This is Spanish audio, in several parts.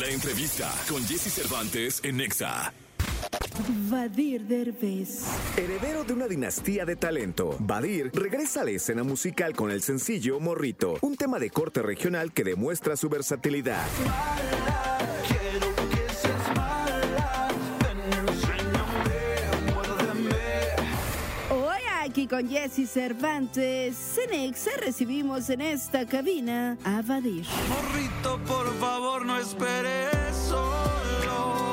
La entrevista con Jesse Cervantes en Nexa. Vadir Derbez. Heredero de una dinastía de talento, Badir regresa a la escena musical con el sencillo Morrito, un tema de corte regional que demuestra su versatilidad. Con Jesse Cervantes, Cenexa recibimos en esta cabina a Vadir. Morrito, por favor, no esperes solo.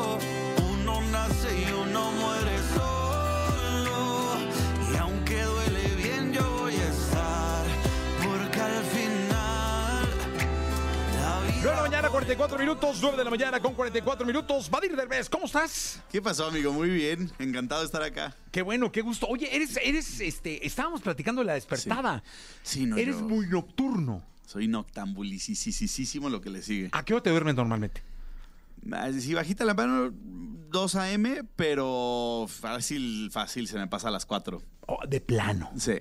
Mañana, 44 minutos. 9 de la mañana con 44 minutos. Vadir Derbez, ¿cómo estás? ¿Qué pasó, amigo? Muy bien. Encantado de estar acá. Qué bueno, qué gusto. Oye, eres, eres, este, estábamos platicando de la despertada. Sí, no, Eres yo muy nocturno. Soy noctambulicísimo lo que le sigue. ¿A qué hora te duermes normalmente? Ah, Sí, bajita la mano, 2 a.m., pero fácil, fácil, se me pasa a las 4. Oh, de plano. Sí.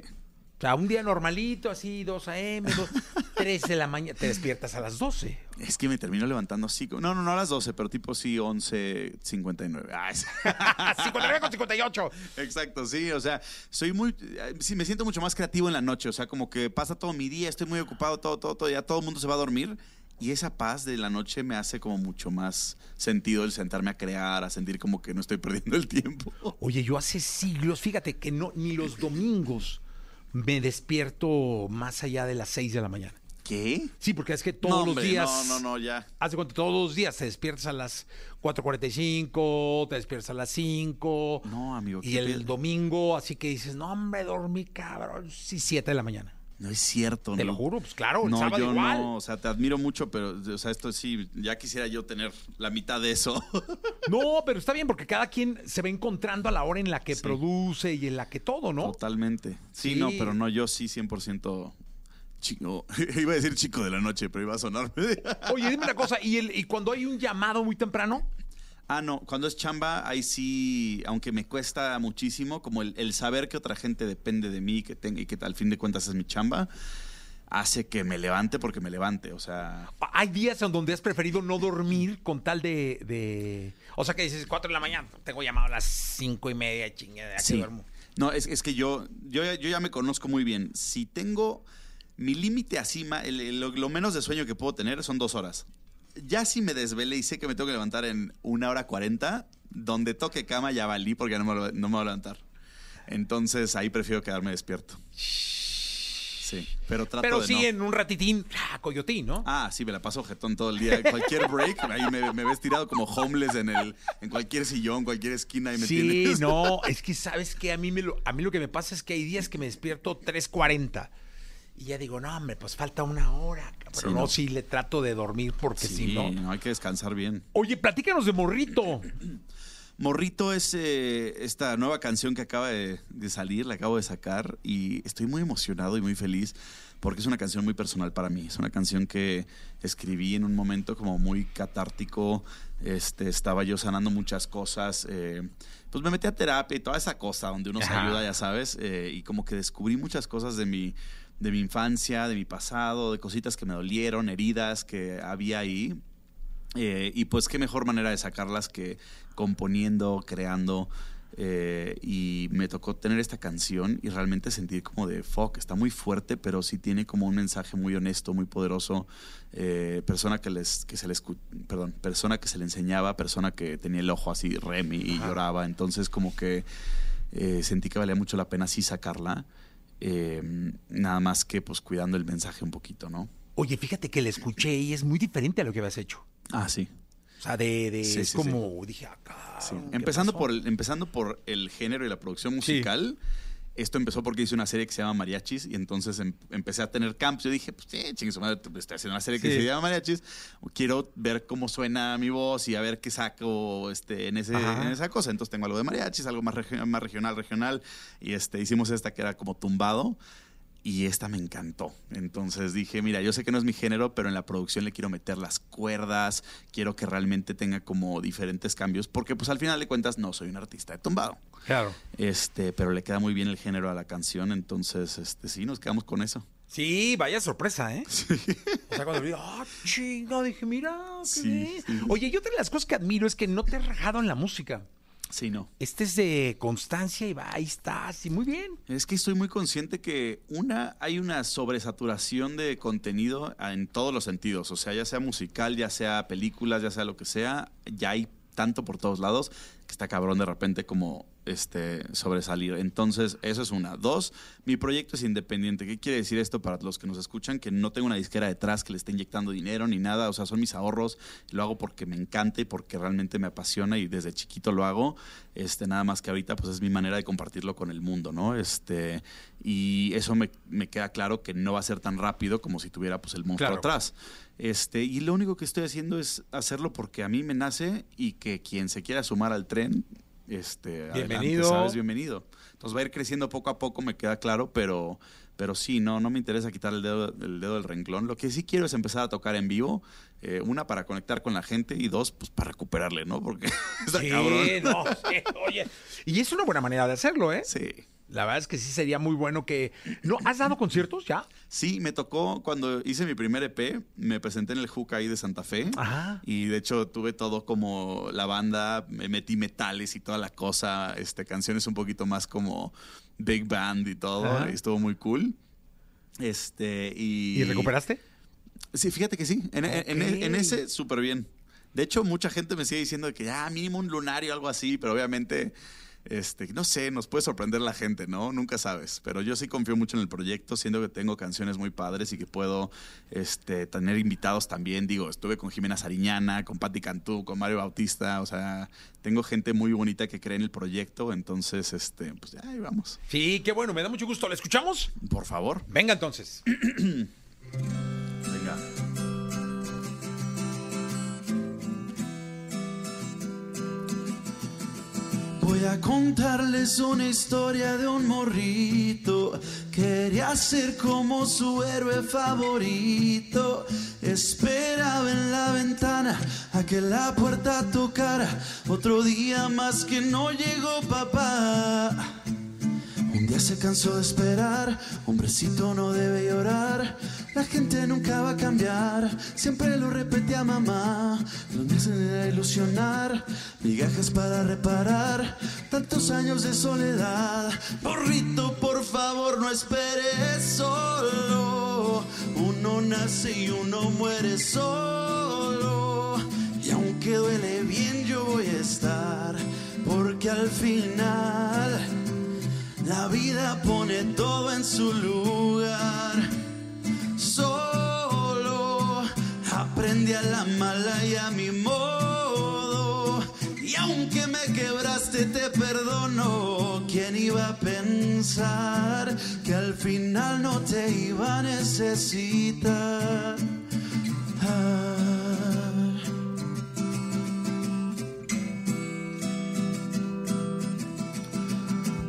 O sea, un día normalito, así, 2 a.m., 2, 3 de la mañana, te despiertas a las 12. Es que me termino levantando así. No, no, no a las 12, pero tipo sí, 11.59. Ah, es- 59 con 58. Exacto, sí, o sea, soy muy, sí, me siento mucho más creativo en la noche, o sea, como que pasa todo mi día, estoy muy ocupado, todo, todo, todo, ya todo el mundo se va a dormir y esa paz de la noche me hace como mucho más sentido el sentarme a crear, a sentir como que no estoy perdiendo el tiempo. Oye, yo hace siglos, fíjate que no, ni los domingos me despierto más allá de las 6 de la mañana. ¿Qué? Sí, porque es que todos No, los días. No, no, no, ya. Haz de cuenta, todos los días te despiertas a las 4.45, te despiertas a las 5. No, amigo, Y el domingo, así que dices, no, hombre, dormí, cabrón. Sí, 7 de la mañana. No es cierto, Te ¿no? lo juro, pues claro, el No, sábado yo igual. no, o sea, te admiro mucho, pero, o sea, esto sí, ya quisiera yo tener la mitad de eso. No, pero está bien porque cada quien se va encontrando a la hora en la que Sí. produce y en la que todo, ¿no? Totalmente. Sí, Sí. no, pero no, yo sí 100% chico. Iba a decir chico de la noche, pero iba a sonarme. Oye, dime una cosa, ¿y, el, ¿y cuando hay un llamado muy temprano? Ah, no, cuando es chamba, ahí sí, aunque me cuesta muchísimo, como el, el saber que otra gente depende de mí que tenga, y que al fin de cuentas es mi chamba, hace que me levante porque me levante. O sea, Hay días en donde has preferido no dormir con tal de... de- O sea, que dices 4 de la mañana, tengo llamado a las 5 y media, chingada, aquí Sí. duermo. No, es, es que yo, yo, ya- yo ya me conozco muy bien. Si tengo mi límite así, lo, lo menos de sueño que puedo tener son dos horas. Ya si me desvelé y sé que me tengo que levantar en una hora cuarenta, donde toque cama ya valí porque ya no me, no me voy a levantar. Entonces ahí prefiero quedarme despierto. Sí, pero trato Pero de sí, no. en un ratitín, ah, coyotín, ¿no? Ah, sí, me la paso jetón todo el día. Cualquier break, ahí me, me ves tirado como homeless en, el, en cualquier sillón, cualquier esquina y me Sí, tienes. no, es que sabes que a mí, me lo, a mí lo que me pasa es que hay días que me despierto 3.40 y ya digo, no, hombre, pues falta una hora. Pero Sí, no, no. sí le trato de dormir porque Sí, si no. no, hay que descansar bien. Oye, platícanos de Morrito. Morrito es eh, esta nueva canción que acaba de, de salir, la acabo de sacar y estoy muy emocionado y muy feliz porque es una canción muy personal para mí. Es una canción que escribí en un momento como muy catártico. Este, estaba yo sanando muchas cosas. eh, pues me metí a terapia y toda esa cosa donde uno se ayuda, ya sabes. eh, y como que descubrí muchas cosas de mi, de mi infancia, de mi pasado, de cositas que me dolieron, heridas que había ahí. Eh, y pues qué mejor manera de sacarlas que componiendo, creando. eh, y me tocó tener esta canción y realmente sentir como de fuck, está muy fuerte, pero sí tiene como un mensaje muy honesto, muy poderoso. eh, persona que les, que se le escu- perdón, persona que se le enseñaba, persona que tenía el ojo así remi y lloraba. Entonces, como que eh, sentí que valía mucho la pena sí sacarla. Nada más que pues cuidando el mensaje un poquito, ¿no? Oye, fíjate que la escuché y es muy diferente a lo que habías hecho. Ah, sí. O sea, de, de Sí, es sí, como, dije, acá. Sí. Empezando, por el, empezando por el género y la producción musical. Esto empezó porque hice una serie que se llama Mariachis y entonces em- empecé a tener camps. Yo dije, pues sí, chingue madre, estoy haciendo una serie que se llama Mariachis. Quiero ver cómo suena mi voz y a ver qué saco este, en, ese, en esa cosa. Entonces tengo algo de mariachis, algo más, regi- más regional, regional. Y este, hicimos esta que era como tumbado. Y esta me encantó. Entonces dije, mira, yo sé que no es mi género, pero en la producción le quiero meter las cuerdas, quiero que realmente tenga como diferentes cambios, porque pues al final de cuentas no soy un artista de tumbado. Claro. Este, pero le queda muy bien el género a la canción, entonces este sí, nos quedamos con eso. Sí, vaya sorpresa, ¿eh? O sea, cuando vi, ah, chinga, dije, mira, qué Sí, bien. sí. Oye, y otra de las cosas que admiro es que no te has rajado en la música. Sí, no. Este es de constancia y va, ahí estás, y muy bien. Es que estoy muy consciente que una hay una sobresaturación de contenido en todos los sentidos, o sea, ya sea musical, ya sea películas, ya sea lo que sea, ya hay tanto por todos lados que está cabrón de repente como este sobresalir. Entonces, eso es una. Dos, mi proyecto es independiente. ¿Qué quiere decir esto para los que nos escuchan? Que no tengo una disquera detrás que le esté inyectando dinero ni nada. O sea, son mis ahorros. Lo hago porque me encanta y porque realmente me apasiona y desde chiquito lo hago. Este, nada más que ahorita, pues es mi manera de compartirlo con el mundo, ¿no? Este, y eso me, me queda claro que no va a ser tan rápido como si tuviera pues el monstruo Claro. atrás. Este, y lo único que estoy haciendo es hacerlo porque a mí me nace y que quien se quiera sumar al tren, este, adelante, Bienvenido. ¿sabes? Bienvenido. Entonces va a ir creciendo poco a poco, me queda claro, pero, pero sí, no, no me interesa quitar el dedo, el dedo del renglón. Lo que sí quiero es empezar a tocar en vivo, eh, una para conectar con la gente y dos, pues para recuperarle, ¿no? Porque está Sí, cabrón. no, sí, oye. Y es una buena manera de hacerlo, ¿eh? Sí. La verdad es que sí sería muy bueno que... ¿No? ¿Has dado conciertos ya? Sí, me tocó cuando hice mi primer EP, me presenté en el Hook ahí de Santa Fe. Ajá. Y de hecho tuve todo como la banda, me metí metales y toda la cosa, este, canciones un poquito más como big band y todo, Ajá. y estuvo muy cool. Este, y... ¿Y recuperaste? Sí, fíjate que sí, en, en- en- en Ok. ese súper bien. De hecho, mucha gente me sigue diciendo que ya mínimo un lunario algo así, pero obviamente, este, no sé, nos puede sorprender la gente, ¿no? Nunca sabes. Pero yo sí confío mucho en el proyecto, siendo que tengo canciones muy padres y que puedo este, tener invitados también. Digo, estuve con Jimena Sariñana, con Patti Cantú, con Mario Bautista, o sea, tengo gente muy bonita que cree en el proyecto, entonces, este, pues ya, ahí vamos. Sí, qué bueno, me da mucho gusto. ¿La escuchamos? Por favor, Venga entonces. contarles una historia de un morrito. Quería ser como su héroe favorito. Esperaba en la ventana a que la puerta tocara. Otro día más que no llegó papá. Día se cansó de esperar, hombrecito no debe llorar, la gente nunca va a cambiar, siempre lo repetía mamá, días se debe ilusionar, migajas para reparar, tantos años de soledad, borrito por favor no esperes solo, uno nace y uno muere solo, y aunque duele bien yo voy a estar, porque al final... La vida pone todo en su lugar. Solo aprendí a la mala y a mi modo. Y aunque me quebraste, te perdono. ¿Quién iba a pensar que al final no te iba a necesitar? Ah.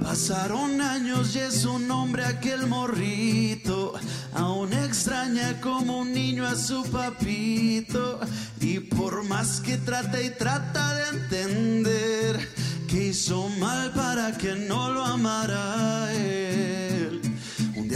Pasaron años y es un hombre aquel morrito. Aún extraña como un niño a su papito. Y por más que trata y trata de entender que hizo mal para que no lo amara.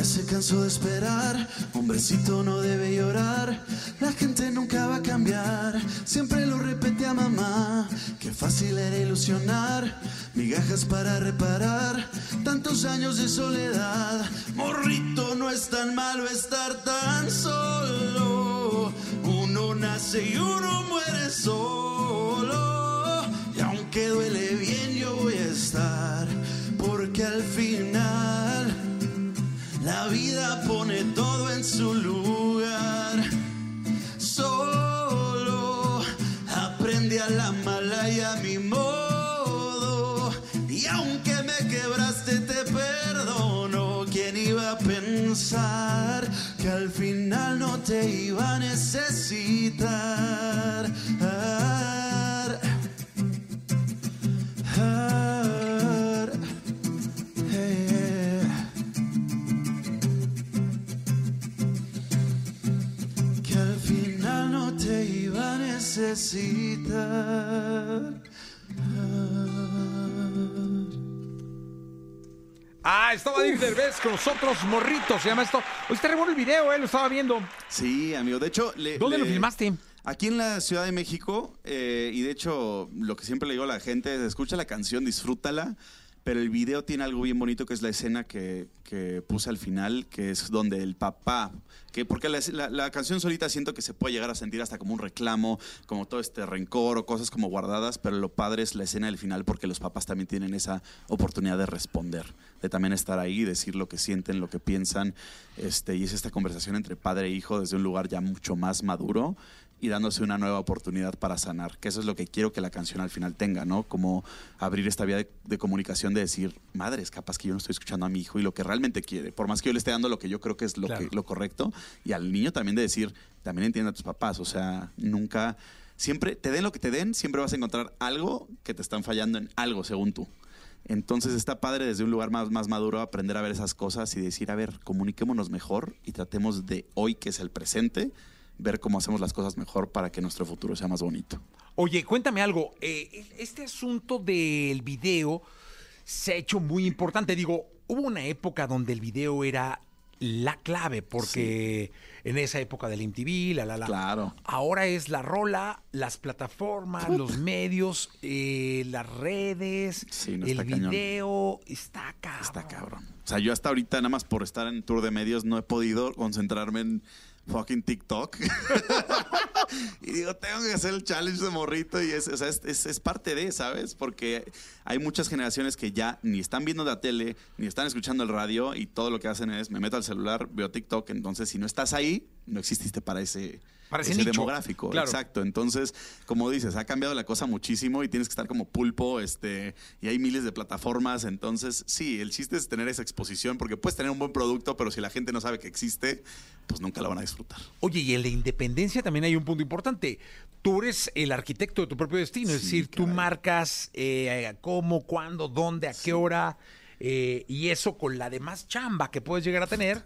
Día se cansó de esperar, hombrecito no debe llorar, la gente nunca va a cambiar, siempre lo repetía mamá, que fácil era ilusionar, migajas para reparar, tantos años de soledad, morrito no es tan malo estar tan solo, uno nace y uno muere solo, y aunque duele bien yo voy a estar, porque al final... La vida pone todo en su lugar. Solo aprendí a la mala y a mi modo. Y aunque me quebraste, te perdono. ¿Quién iba a pensar que al final no te iba a necesitar? Al final no te iba a necesitar. Ah, estaba Badir Derbez con nosotros, morrito, se llama esto. Hoy está re bueno el video, eh, lo estaba viendo. Sí, amigo. De hecho, le- ¿Dónde le- lo filmaste? Aquí en la Ciudad de México, eh, y de hecho, lo que siempre le digo a la gente es, escucha la canción, disfrútala, pero el video tiene algo bien bonito que es la escena que, que puse al final, que es donde el papá, que porque la, canción solita siento que se puede llegar a sentir hasta como un reclamo, como todo este rencor o cosas como guardadas, pero lo padre es la escena del final porque los papás también tienen esa oportunidad de responder, de también estar ahí, decir lo que sienten, lo que piensan, este, y es esta conversación entre padre e hijo desde un lugar ya mucho más maduro y dándose una nueva oportunidad para sanar, que eso es lo que quiero que la canción al final tenga, ¿no? Como abrir esta vía de, comunicación de decir, madre, capaz que yo no estoy escuchando a mi hijo y lo que realmente quiere, por más que yo le esté dando lo que yo creo que es lo, Claro. que, lo correcto, y al niño también de decir, también entiende a tus papás, o sea, nunca, siempre, te den lo que te den, siempre vas a encontrar algo que te están fallando en algo, según tú. Entonces está padre desde un lugar más, más maduro aprender a ver esas cosas y decir, a ver, comuniquémonos mejor y tratemos de hoy, que es el presente, ver cómo hacemos las cosas mejor para que nuestro futuro sea más bonito. Oye, cuéntame algo. eh, este asunto del video se ha hecho muy importante. Digo, hubo una época donde el video era la clave, porque en esa época del MTV, la, la, la. Claro. Ahora es la rola, las plataformas, los medios, eh, las redes, Sí, no el cañón. video. Está cabrón. Está cabrón. O sea, yo hasta ahorita, nada más por estar en tour de medios, no he podido concentrarme en fucking TikTok. y digo, tengo que hacer el challenge de morrito y es, o sea, es, es- parte de, ¿sabes? Porque hay muchas generaciones que ya ni están viendo la tele, ni están escuchando el radio y todo lo que hacen es, me meto al celular, veo TikTok, entonces si no estás ahí, no exististe para ese... Para ese demográfico, Claro. exacto. Entonces, como dices, ha cambiado la cosa muchísimo y tienes que estar como pulpo, este, y hay miles de plataformas. Entonces, sí, el chiste es tener esa exposición, porque puedes tener un buen producto, pero si la gente no sabe que existe, pues nunca lo van a disfrutar. Oye, y en la independencia también hay un punto importante. Tú eres el arquitecto de tu propio destino, es decir, tú marcas eh, cómo, cuándo, dónde, a qué hora, eh, y eso con la demás chamba que puedes llegar a tener,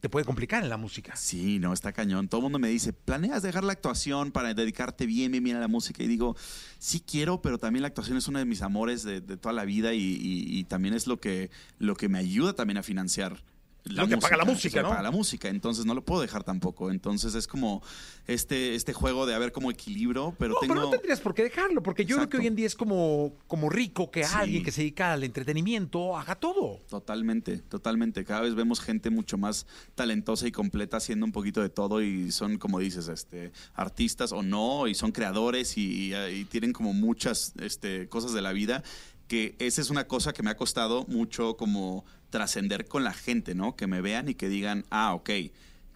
te puede complicar en la música. Sí, no, está cañón. Todo el mundo me dice, ¿planeas dejar la actuación para dedicarte bien, bien, bien a la música? Y digo, sí quiero, pero también la actuación es uno de mis amores de, toda la vida y, y- y también es lo que, lo que me ayuda también a financiar. Lo que paga la música, ¿no? paga la música, entonces no lo puedo dejar tampoco. Entonces es como este, este juego de haber como equilibrio, pero No, tengo... pero no tendrías por qué dejarlo, porque yo creo que hoy en día es como, como rico que Sí. alguien que se dedica al entretenimiento haga todo. Totalmente, totalmente. Cada vez vemos gente mucho más talentosa y completa haciendo un poquito de todo y son, como dices, este, artistas o no, y son creadores y, y- y tienen como muchas este, cosas de la vida que esa es una cosa que me ha costado mucho como trascender con la gente, ¿no? Que me vean y que digan, ah, ok,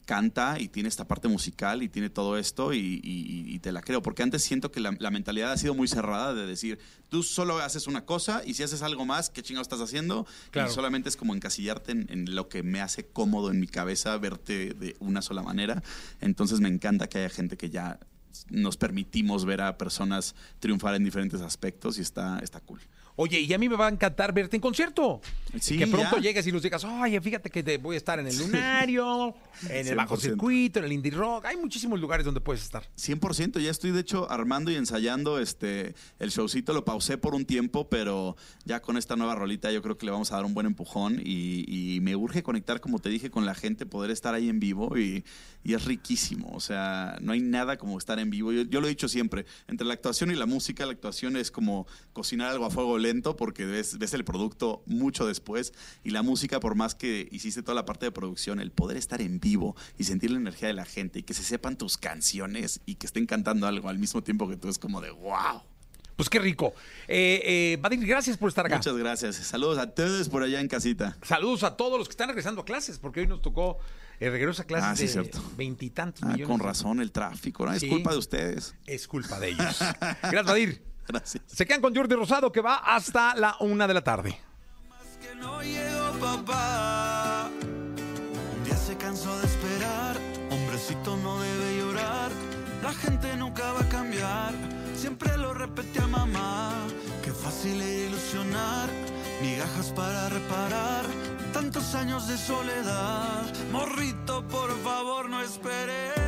canta y tiene esta parte musical y tiene todo esto y, y- y te la creo. Porque antes siento que la, la mentalidad ha sido muy cerrada de decir, tú solo haces una cosa y si haces algo más, ¿qué chingados estás haciendo? Claro. Y solamente es como encasillarte en, en lo que me hace cómodo en mi cabeza verte de una sola manera. Entonces me encanta que haya gente que ya nos permitimos ver a personas triunfar en diferentes aspectos y está, está cool. Oye, y a mí me va a encantar verte en concierto. Sí, que pronto ya. llegues y nos digas, oye, fíjate que te voy a estar en el Lunario, en el Bajo 100%. Circuito, en el Indie Rock. Hay muchísimos lugares donde puedes estar. 100%, ya estoy de hecho armando y ensayando este el showcito, lo pausé por un tiempo, pero ya con esta nueva rolita yo creo que le vamos a dar un buen empujón y, y me urge conectar, como te dije, con la gente, poder estar ahí en vivo y, y es riquísimo, o sea, no hay nada como estar en vivo. Yo, yo lo he dicho siempre, entre la actuación y la música, la actuación es como cocinar algo a fuego lento porque ves, ves el producto mucho después y la música, por más que hiciste toda la parte de producción, el poder estar en vivo y sentir la energía de la gente y que se sepan tus canciones y que estén cantando algo al mismo tiempo que tú es como de wow. Pues qué rico. Eh, eh, Vadir, gracias por estar acá. Muchas gracias. Saludos a todos por allá en casita. Saludos a todos los que están regresando a clases, porque hoy nos tocó el regreso a clases Ah, sí, de cierto. veintitantos Ah, millones. con razón el tráfico, ¿no? Es culpa de ustedes. Es culpa de ellos. Gracias, Vadir. Gracias. Se quedan con Jordi Rosado, que va hasta la una de la tarde. que no llegó papá. Un día se cansó de esperar, hombrecito no debe llorar. La gente nunca va a cambiar, siempre lo repetía mamá. Qué fácil es ilusionar, migajas para reparar. Tantos años de soledad, morrito, por favor no esperes.